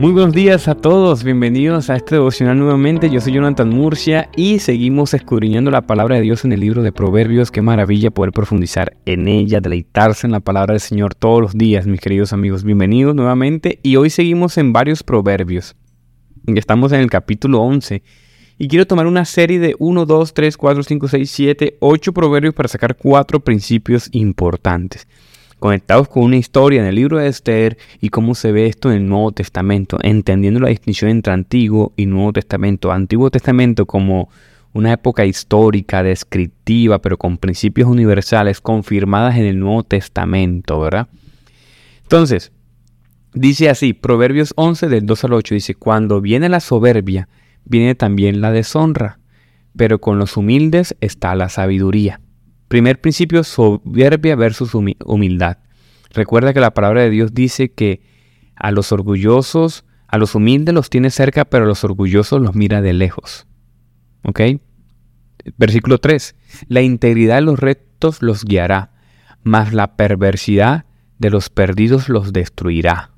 Muy buenos días a todos, bienvenidos a este devocional nuevamente. Yo soy Jonathan Murcia y seguimos escudriñando la palabra de Dios en el libro de Proverbios. Qué maravilla poder profundizar en ella, deleitarse en la palabra del Señor todos los días, mis queridos amigos. Bienvenidos nuevamente y hoy seguimos en varios proverbios. Estamos en el capítulo 11 y quiero tomar una serie de 1, 2, 3, 4, 5, 6, 7, 8 proverbios para sacar cuatro principios importantes conectados con una historia en el libro de Esther y cómo se ve esto en el Nuevo Testamento, entendiendo la distinción entre Antiguo y Nuevo Testamento. Antiguo Testamento como una época histórica, descriptiva, pero con principios universales confirmadas en el Nuevo Testamento, ¿verdad? Entonces, dice así, Proverbios 11 del 2 al 8, dice, cuando viene la soberbia, viene también la deshonra, pero con los humildes está la sabiduría. Primer principio, soberbia versus humildad. Recuerda que la palabra de Dios dice que a los orgullosos, a los humildes los tiene cerca, pero a los orgullosos los mira de lejos. ¿Ok? Versículo 3. La integridad de los rectos los guiará, mas la perversidad de los perdidos los destruirá.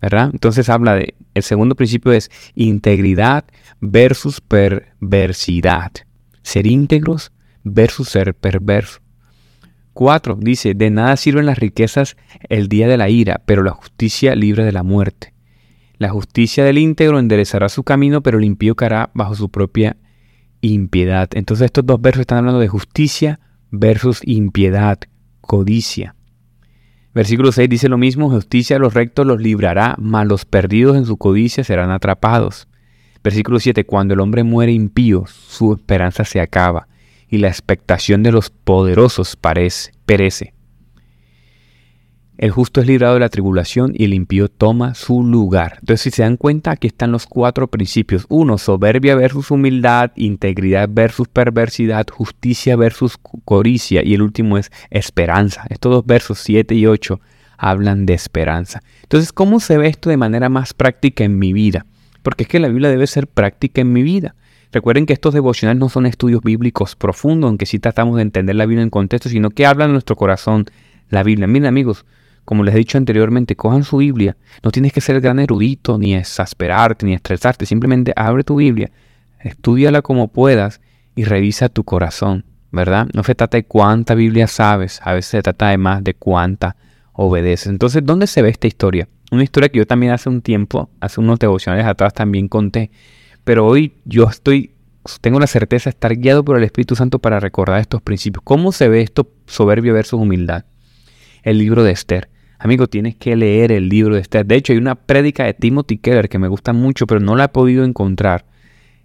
¿Verdad? Entonces habla de, el segundo principio es integridad versus perversidad. Ser íntegros versus ser perverso. 4. Dice, de nada sirven las riquezas el día de la ira, pero la justicia libre de la muerte. La justicia del íntegro enderezará su camino, pero el impío caerá bajo su propia impiedad. Entonces estos dos versos están hablando de justicia versus impiedad, codicia. Versículo 6 dice lo mismo, justicia a los rectos los librará, mas los perdidos en su codicia serán atrapados. Versículo 7, cuando el hombre muere impío, su esperanza se acaba y la expectación de los poderosos parece, perece. El justo es librado de la tribulación y el impío toma su lugar. Entonces, si se dan cuenta, aquí están los cuatro principios. Uno, soberbia versus humildad, integridad versus perversidad, justicia versus coricia. Y el último es esperanza. Estos dos versos 7 y 8 hablan de esperanza. Entonces, ¿cómo se ve esto de manera más práctica en mi vida? Porque es que la Biblia debe ser práctica en mi vida. Recuerden que estos devocionales no son estudios bíblicos profundos, aunque sí tratamos de entender la Biblia en contexto, sino que habla en nuestro corazón la Biblia. Miren amigos, como les he dicho anteriormente, cojan su Biblia. No tienes que ser gran erudito, ni exasperarte, ni estresarte. Simplemente abre tu Biblia, estudiala como puedas y revisa tu corazón, ¿verdad? No se trata de cuánta Biblia sabes, a veces se trata de más de cuánta obedeces. Entonces, ¿dónde se ve esta historia? Una historia que yo también hace un tiempo, hace unos devocionales atrás también conté pero hoy yo estoy, tengo la certeza de estar guiado por el Espíritu Santo para recordar estos principios. ¿Cómo se ve esto soberbio versus humildad? El libro de Esther. Amigo, tienes que leer el libro de Esther. De hecho, hay una prédica de Timothy Keller que me gusta mucho, pero no la he podido encontrar,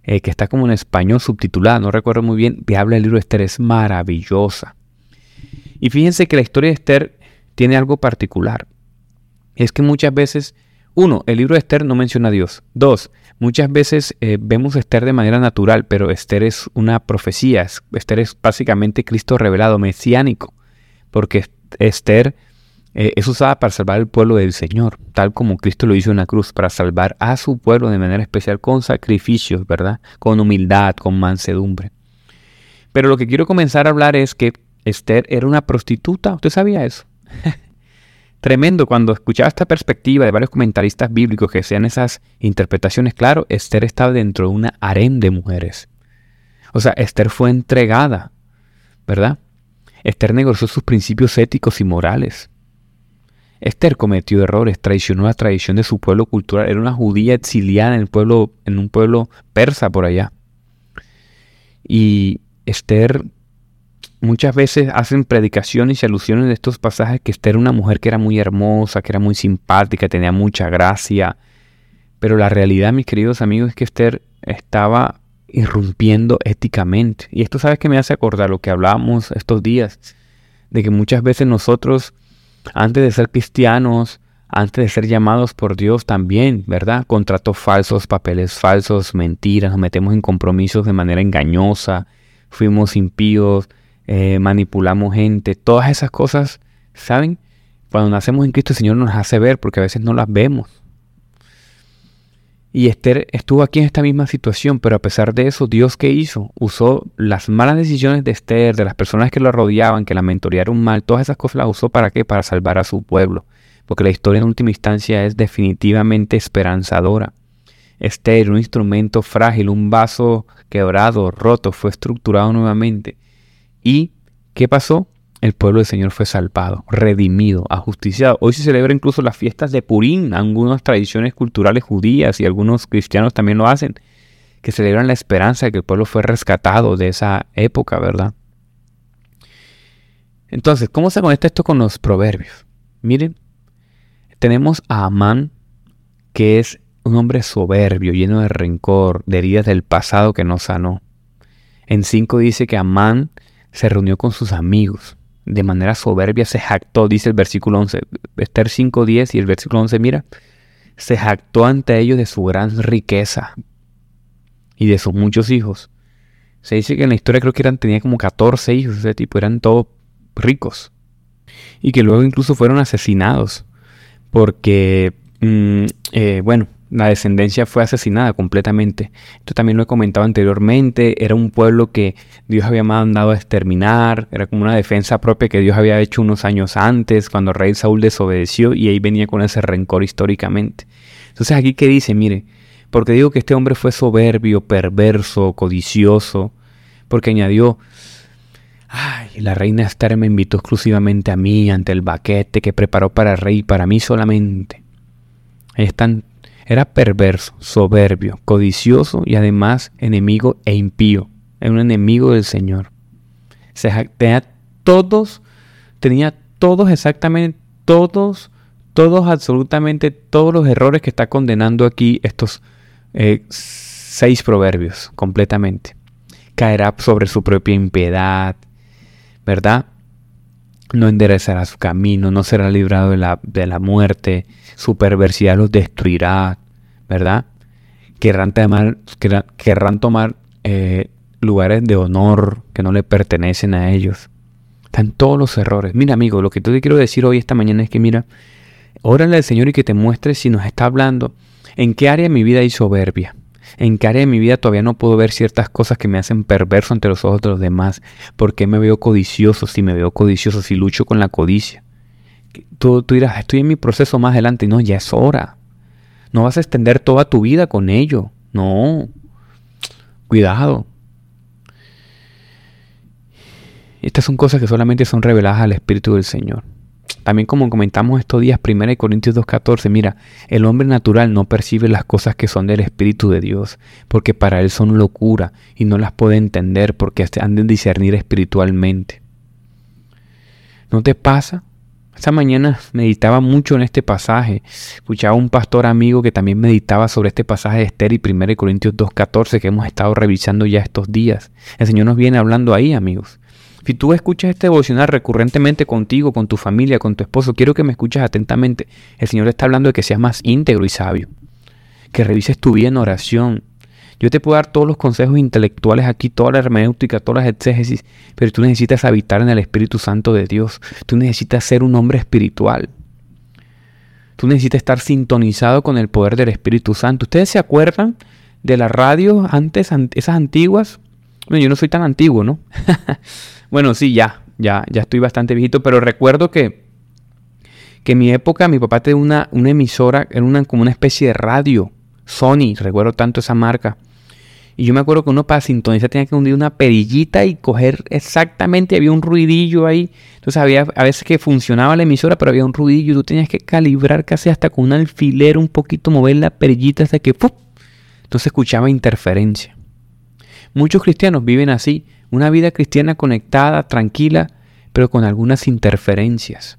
eh, que está como en español subtitulada, no recuerdo muy bien, que habla del libro de Esther, es maravillosa. Y fíjense que la historia de Esther tiene algo particular. Es que muchas veces uno, el libro de Esther no menciona a Dios. Dos, muchas veces eh, vemos a Esther de manera natural, pero Esther es una profecía. Esther es básicamente Cristo revelado, mesiánico, porque Esther eh, es usada para salvar al pueblo del Señor, tal como Cristo lo hizo en la cruz, para salvar a su pueblo de manera especial con sacrificios, ¿verdad? Con humildad, con mansedumbre. Pero lo que quiero comenzar a hablar es que Esther era una prostituta. ¿Usted sabía eso? Tremendo cuando escuchaba esta perspectiva de varios comentaristas bíblicos que sean esas interpretaciones, claro, Esther estaba dentro de una harem de mujeres. O sea, Esther fue entregada, ¿verdad? Esther negoció sus principios éticos y morales. Esther cometió errores, traicionó la tradición de su pueblo cultural, era una judía exiliada en, el pueblo, en un pueblo persa por allá. Y Esther muchas veces hacen predicaciones y alusiones de estos pasajes que Esther era una mujer que era muy hermosa, que era muy simpática, tenía mucha gracia. Pero la realidad, mis queridos amigos, es que Esther estaba irrumpiendo éticamente. Y esto sabes que me hace acordar lo que hablábamos estos días, de que muchas veces nosotros, antes de ser cristianos, antes de ser llamados por Dios también, ¿verdad? Contratos falsos, papeles falsos, mentiras, nos metemos en compromisos de manera engañosa, fuimos impíos, eh, manipulamos gente, todas esas cosas, ¿saben? Cuando nacemos en Cristo el Señor nos hace ver porque a veces no las vemos. Y Esther estuvo aquí en esta misma situación, pero a pesar de eso, Dios qué hizo? Usó las malas decisiones de Esther, de las personas que la rodeaban, que la mentorearon mal, todas esas cosas las usó para qué? Para salvar a su pueblo. porque la historia en última instancia es definitivamente esperanzadora. Esther, un instrumento frágil, un vaso quebrado, roto, fue estructurado nuevamente. ¿Y qué pasó? El pueblo del Señor fue salvado, redimido, ajusticiado. Hoy se celebra incluso las fiestas de Purín, algunas tradiciones culturales judías y algunos cristianos también lo hacen, que celebran la esperanza de que el pueblo fue rescatado de esa época, ¿verdad? Entonces, ¿cómo se conecta esto con los proverbios? Miren, tenemos a Amán, que es un hombre soberbio, lleno de rencor, de heridas del pasado que no sanó. En 5 dice que Amán se reunió con sus amigos. De manera soberbia se jactó, dice el versículo 11. Esther 5.10 y el versículo 11, mira, se jactó ante ellos de su gran riqueza y de sus muchos hijos. Se dice que en la historia creo que eran, tenía como 14 hijos, ese tipo, eran todos ricos. Y que luego incluso fueron asesinados. Porque, mm, eh, bueno, la descendencia fue asesinada completamente. Esto también lo he comentado anteriormente. Era un pueblo que Dios había mandado a exterminar. Era como una defensa propia que Dios había hecho unos años antes, cuando el rey Saúl desobedeció y ahí venía con ese rencor históricamente. Entonces aquí que dice, mire, porque digo que este hombre fue soberbio, perverso, codicioso, porque añadió, ay, la reina Esther me invitó exclusivamente a mí ante el baquete que preparó para el rey, para mí solamente. Están era perverso, soberbio, codicioso y además enemigo e impío. Era un enemigo del Señor. tenía todos, tenía todos exactamente, todos, todos, absolutamente todos los errores que está condenando aquí estos eh, seis proverbios completamente. Caerá sobre su propia impiedad, ¿verdad? No enderezará su camino, no será librado de la, de la muerte, su perversidad los destruirá, ¿verdad? Querrán querrán, tomar eh, lugares de honor que no le pertenecen a ellos. Están todos los errores. Mira, amigo, lo que te quiero decir hoy, esta mañana, es que, mira, órale al Señor y que te muestre si nos está hablando en qué área de mi vida hay soberbia. En qué área de mi vida todavía no puedo ver ciertas cosas que me hacen perverso ante los ojos de los demás. ¿Por qué me veo codicioso? Si me veo codicioso, si lucho con la codicia. Tú, dirás, estoy en mi proceso más adelante. No, ya es hora. No vas a extender toda tu vida con ello. No. Cuidado. Estas son cosas que solamente son reveladas al Espíritu del Señor. También como comentamos estos días, 1 Corintios 2.14, mira, el hombre natural no percibe las cosas que son del Espíritu de Dios, porque para él son locura y no las puede entender porque han de discernir espiritualmente. ¿No te pasa esta mañana meditaba mucho en este pasaje. Escuchaba a un pastor amigo que también meditaba sobre este pasaje de Esther y 1 Corintios 2.14 que hemos estado revisando ya estos días. El Señor nos viene hablando ahí, amigos. Si tú escuchas este devocional recurrentemente contigo, con tu familia, con tu esposo, quiero que me escuches atentamente. El Señor está hablando de que seas más íntegro y sabio. Que revises tu vida en oración, yo te puedo dar todos los consejos intelectuales aquí, toda la hermenéutica, todas las exégesis, pero tú necesitas habitar en el Espíritu Santo de Dios. Tú necesitas ser un hombre espiritual. Tú necesitas estar sintonizado con el poder del Espíritu Santo. ¿Ustedes se acuerdan de la radio antes, esas antiguas? Bueno, yo no soy tan antiguo, ¿no? bueno, sí, ya, ya, ya estoy bastante viejito, pero recuerdo que, que en mi época mi papá tenía una, una emisora, era una, como una especie de radio. Sony, recuerdo tanto esa marca. Y yo me acuerdo que uno para sintonizar tenía que hundir una perillita y coger exactamente, había un ruidillo ahí. Entonces había a veces que funcionaba la emisora, pero había un ruidillo tú tenías que calibrar casi hasta con un alfiler un poquito, mover la perillita hasta que. Entonces escuchaba interferencia. Muchos cristianos viven así, una vida cristiana conectada, tranquila, pero con algunas interferencias.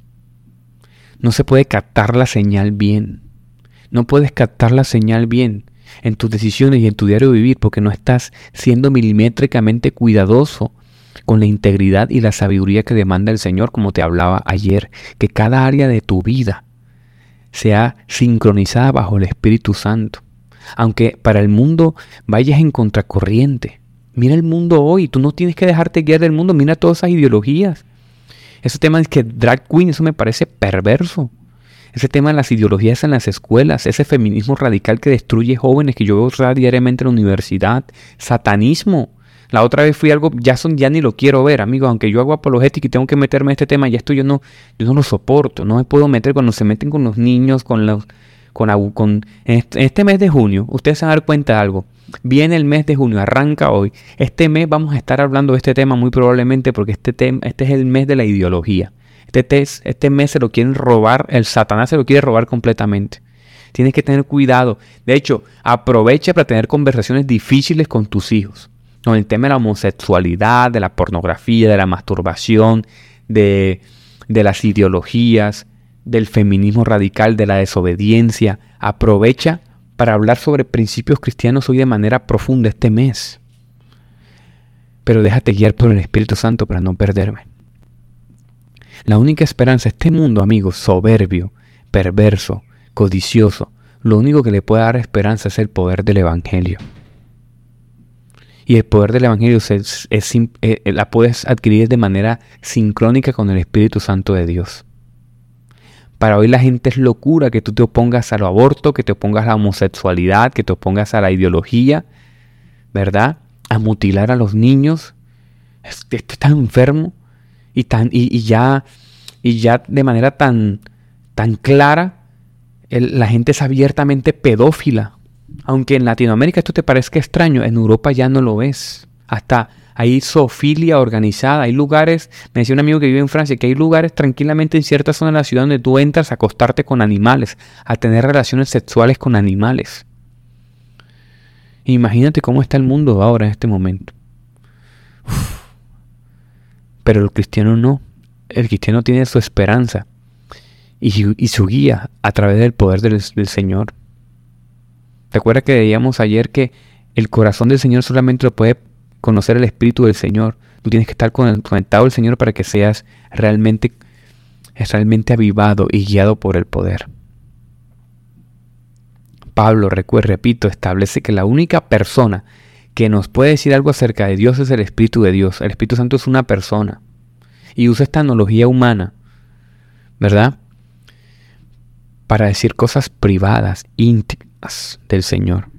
No se puede captar la señal bien. No puedes captar la señal bien en tus decisiones y en tu diario vivir porque no estás siendo milimétricamente cuidadoso con la integridad y la sabiduría que demanda el Señor, como te hablaba ayer, que cada área de tu vida sea sincronizada bajo el Espíritu Santo. Aunque para el mundo vayas en contracorriente. Mira el mundo hoy, tú no tienes que dejarte guiar del mundo, mira todas esas ideologías. Ese tema es que drag queen, eso me parece perverso ese tema de las ideologías en las escuelas, ese feminismo radical que destruye jóvenes que yo veo diariamente en la universidad, satanismo, La otra vez fui algo, ya son, ya ni lo quiero ver, amigo. Aunque yo hago apologética y tengo que meterme en este tema, ya esto yo no, yo no lo soporto. No me puedo meter cuando se meten con los niños, con los, con, con en este mes de junio. Ustedes se van a dar cuenta de algo. Viene el mes de junio, arranca hoy. Este mes vamos a estar hablando de este tema muy probablemente porque este, tema, este es el mes de la ideología. Este, este mes se lo quieren robar, el Satanás se lo quiere robar completamente. Tienes que tener cuidado. De hecho, aprovecha para tener conversaciones difíciles con tus hijos. Con el tema de la homosexualidad, de la pornografía, de la masturbación, de, de las ideologías, del feminismo radical, de la desobediencia. Aprovecha para hablar sobre principios cristianos hoy de manera profunda este mes. Pero déjate guiar por el Espíritu Santo para no perderme. La única esperanza, este mundo, amigos, soberbio, perverso, codicioso, lo único que le puede dar esperanza es el poder del Evangelio. Y el poder del Evangelio es, eh, la puedes adquirir de manera sincrónica con el Espíritu Santo de Dios. Para hoy la gente es locura que tú te opongas al aborto, que te opongas a la homosexualidad, que te opongas a la ideología, ¿verdad? A mutilar a los niños. Esto es tan enfermo y, tan, y, ya, y ya de manera tan, tan clara, la gente es abiertamente pedófila. Aunque en Latinoamérica esto te parezca extraño, en Europa ya no lo es. Hasta hay zoofilia organizada, hay lugares, me decía un amigo que vive en Francia, que hay lugares tranquilamente en ciertas zonas de la ciudad donde tú entras a acostarte con animales, a tener relaciones sexuales con animales. Imagínate cómo está el mundo ahora en este momento. Pero el cristiano no. El cristiano tiene su esperanza y, su guía a través del poder del, Señor. ¿Te acuerdas que veíamos ayer que el corazón del Señor solamente lo puede conocer el Espíritu del Señor? Tú tienes que estar conectado al Señor para que seas realmente, realmente avivado y guiado por el poder. Pablo, repito, establece que la única persona que nos puede decir algo acerca de Dios es el Espíritu de Dios. El Espíritu Santo es una persona. Y usa esta analogía humana, ¿verdad? Para decir cosas privadas, íntimas del Señor,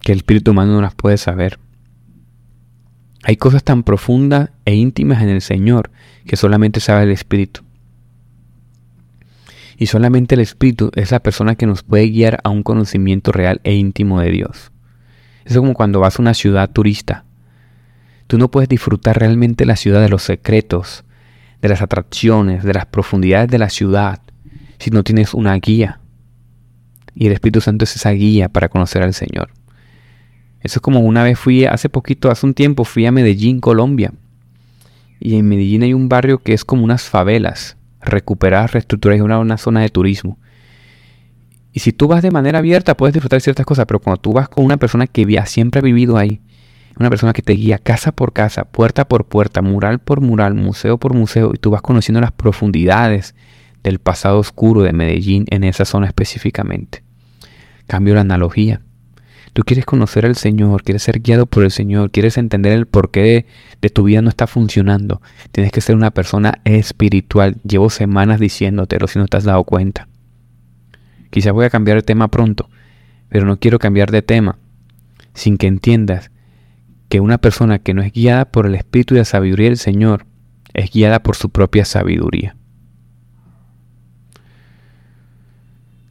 que el Espíritu humano no las puede saber. Hay cosas tan profundas e íntimas en el Señor que solamente sabe el Espíritu. Y solamente el Espíritu es la persona que nos puede guiar a un conocimiento real e íntimo de Dios. Es como cuando vas a una ciudad turista. Tú no puedes disfrutar realmente la ciudad de los secretos, de las atracciones, de las profundidades de la ciudad, si no tienes una guía. Y el Espíritu Santo es esa guía para conocer al Señor. Eso es como una vez fui, hace poquito, hace un tiempo, fui a Medellín, Colombia. Y en Medellín hay un barrio que es como unas favelas, recuperadas, reestructuradas, una, una zona de turismo. Y si tú vas de manera abierta, puedes disfrutar ciertas cosas, pero cuando tú vas con una persona que siempre ha vivido ahí, una persona que te guía casa por casa, puerta por puerta, mural por mural, museo por museo, y tú vas conociendo las profundidades del pasado oscuro de Medellín en esa zona específicamente. Cambio la analogía. Tú quieres conocer al Señor, quieres ser guiado por el Señor, quieres entender el porqué de, de, tu vida no está funcionando. Tienes que ser una persona espiritual. Llevo semanas diciéndotelo si no te has dado cuenta. Quizás voy a cambiar de tema pronto, pero no quiero cambiar de tema sin que entiendas que una persona que no es guiada por el Espíritu y la sabiduría del Señor es guiada por su propia sabiduría.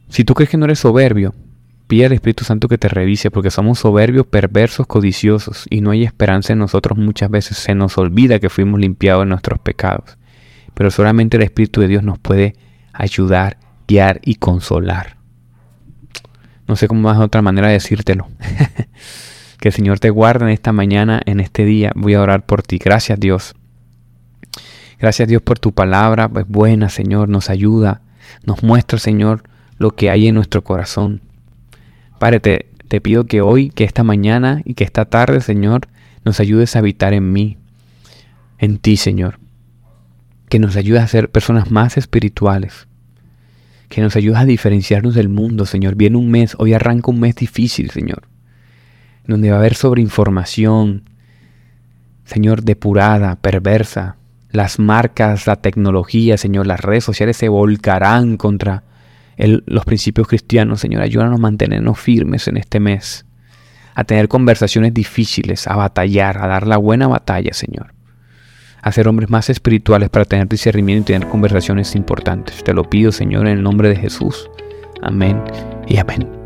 Si tú crees que no eres soberbio, pide al Espíritu Santo que te revise porque somos soberbios, perversos, codiciosos y no hay esperanza en nosotros. Muchas veces se nos olvida que fuimos limpiados de nuestros pecados. Pero solamente el Espíritu de Dios nos puede ayudar y consolar. No sé cómo más otra manera de decírtelo. que el Señor te guarde en esta mañana, en este día. Voy a orar por ti. Gracias Dios. Gracias Dios por tu palabra. Es buena, Señor. Nos ayuda. Nos muestra, Señor, lo que hay en nuestro corazón. Padre, te, te pido que hoy, que esta mañana y que esta tarde, Señor, nos ayudes a habitar en mí. En ti, Señor. Que nos ayudes a ser personas más espirituales que nos ayuda a diferenciarnos del mundo, Señor. Viene un mes, hoy arranca un mes difícil, Señor, donde va a haber sobreinformación, Señor, depurada, perversa. Las marcas, la tecnología, Señor, las redes sociales se volcarán contra los principios cristianos, Señor. Ayúdanos a mantenernos firmes en este mes. a tener conversaciones difíciles, a batallar, a dar la buena batalla, Señor. A ser hombres más espirituales para tener discernimiento y tener conversaciones importantes. Te lo pido, Señor, en el nombre de Jesús. Amén y amén.